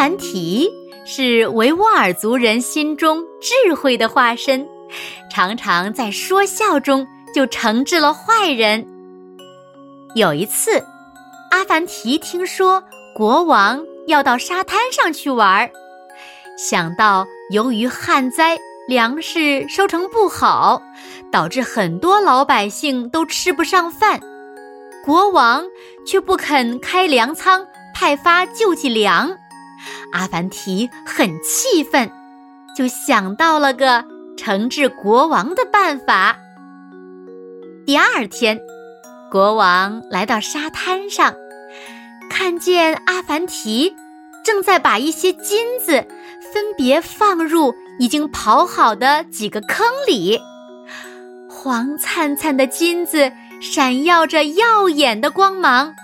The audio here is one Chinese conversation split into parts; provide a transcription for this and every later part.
凡提是维吾尔族人心中智慧的化身，常常在说笑中就惩治了坏人。有一次，阿凡提听说国王要到沙滩上去玩，想到由于旱灾，粮食收成不好，导致很多老百姓都吃不上饭，国王却不肯开粮仓派发救济粮。阿凡提很气愤，就想到了个惩治国王的办法。第二天，国王来到沙滩上，看见阿凡提正在把一些金子分别放入已经刨好的几个坑里，黄灿灿的金子闪耀着耀眼的光芒，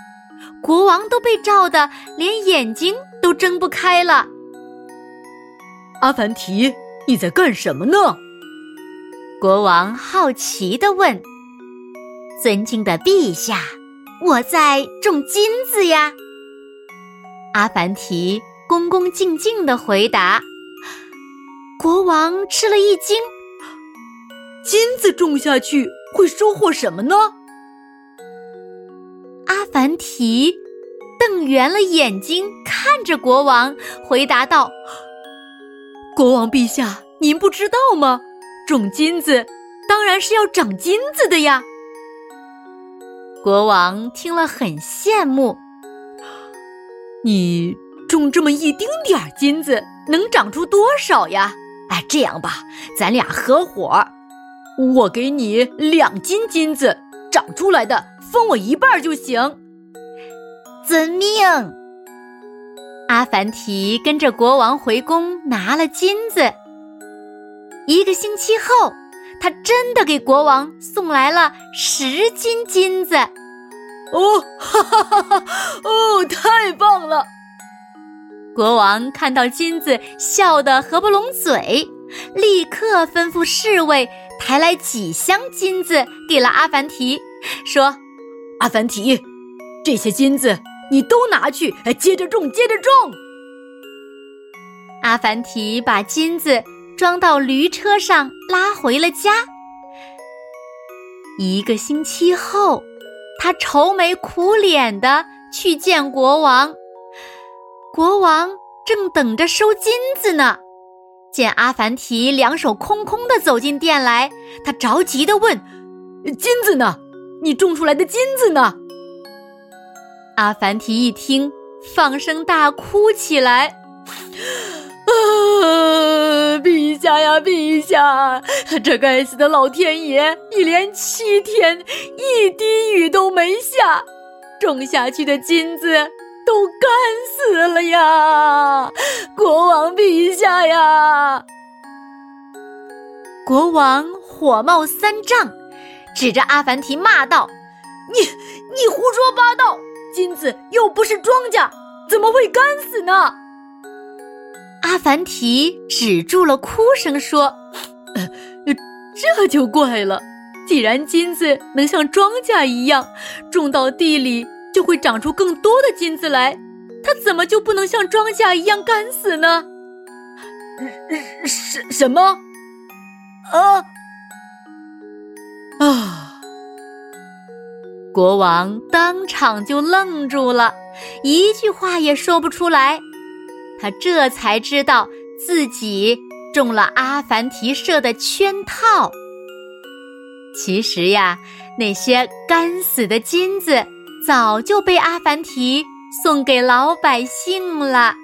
国王都被照得连眼睛。都睁不开了。阿凡提，你在干什么呢？国王好奇地问。尊敬的陛下，我在种金子呀。阿凡提恭恭敬敬地回答。国王吃了一惊。金子种下去会收获什么呢？阿凡提。瞪圆了眼睛看着国王，回答道：“国王陛下，您不知道吗？种金子当然是要长金子的呀。”国王听了很羡慕。你种这么一丁点儿金子，能长出多少呀？哎，这样吧，咱俩合伙，我给你两斤金子，长出来的分我一半就行。遵命。阿凡提跟着国王回宫拿了金子。一个星期后，他真的给国王送来了十斤金子。哦，哈哈哈哈！哦，太棒了！国王看到金子，笑得合不拢嘴，立刻吩咐侍卫抬来几箱金子给了阿凡提，说：“阿凡提，这些金子。”你都拿去，接着种，接着种。阿凡提把金子装到驴车上，拉回了家。一个星期后，他愁眉苦脸的去见国王。国王正等着收金子呢，见阿凡提两手空空的走进店来，他着急的问：“金子呢？你种出来的金子呢？”阿凡提一听，放声大哭起来：“ 啊，陛下呀，陛下！这该死的老天爷一连七天一滴雨都没下，种下去的金子都干死了呀！国王陛下呀！”国王火冒三丈，指着阿凡提骂道：“你你胡说八道！”金子又不是庄稼，怎么会干死呢？阿凡提止住了哭声，说：“这就怪了。既然金子能像庄稼一样种到地里，就会长出更多的金子来，它怎么就不能像庄稼一样干死呢？”什什么？啊啊！国王当场就愣住了，一句话也说不出来。他这才知道自己中了阿凡提设的圈套。其实呀，那些干死的金子早就被阿凡提送给老百姓了。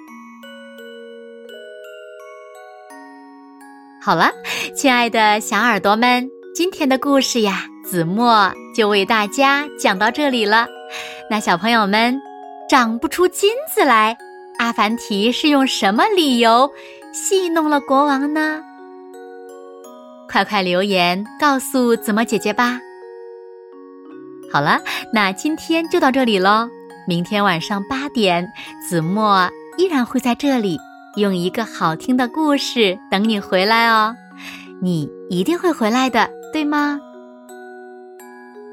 好了，亲爱的小耳朵们，今天的故事呀。子墨就为大家讲到这里了，那小朋友们，长不出金子来，阿凡提是用什么理由戏弄了国王呢？快快留言告诉子墨姐姐吧。好了，那今天就到这里喽。明天晚上八点，子墨依然会在这里，用一个好听的故事等你回来哦。你一定会回来的，对吗？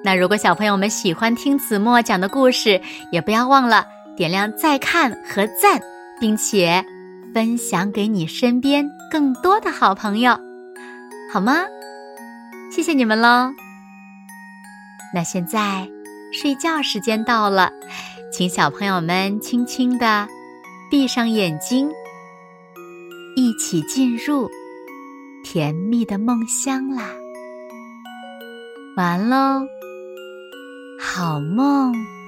那如果小朋友们喜欢听子墨讲的故事，也不要忘了点亮再看和赞，并且分享给你身边更多的好朋友，好吗？谢谢你们喽。那现在睡觉时间到了。请小朋友们轻轻地闭上眼睛，一起进入甜蜜的梦乡啦！完喽，好梦。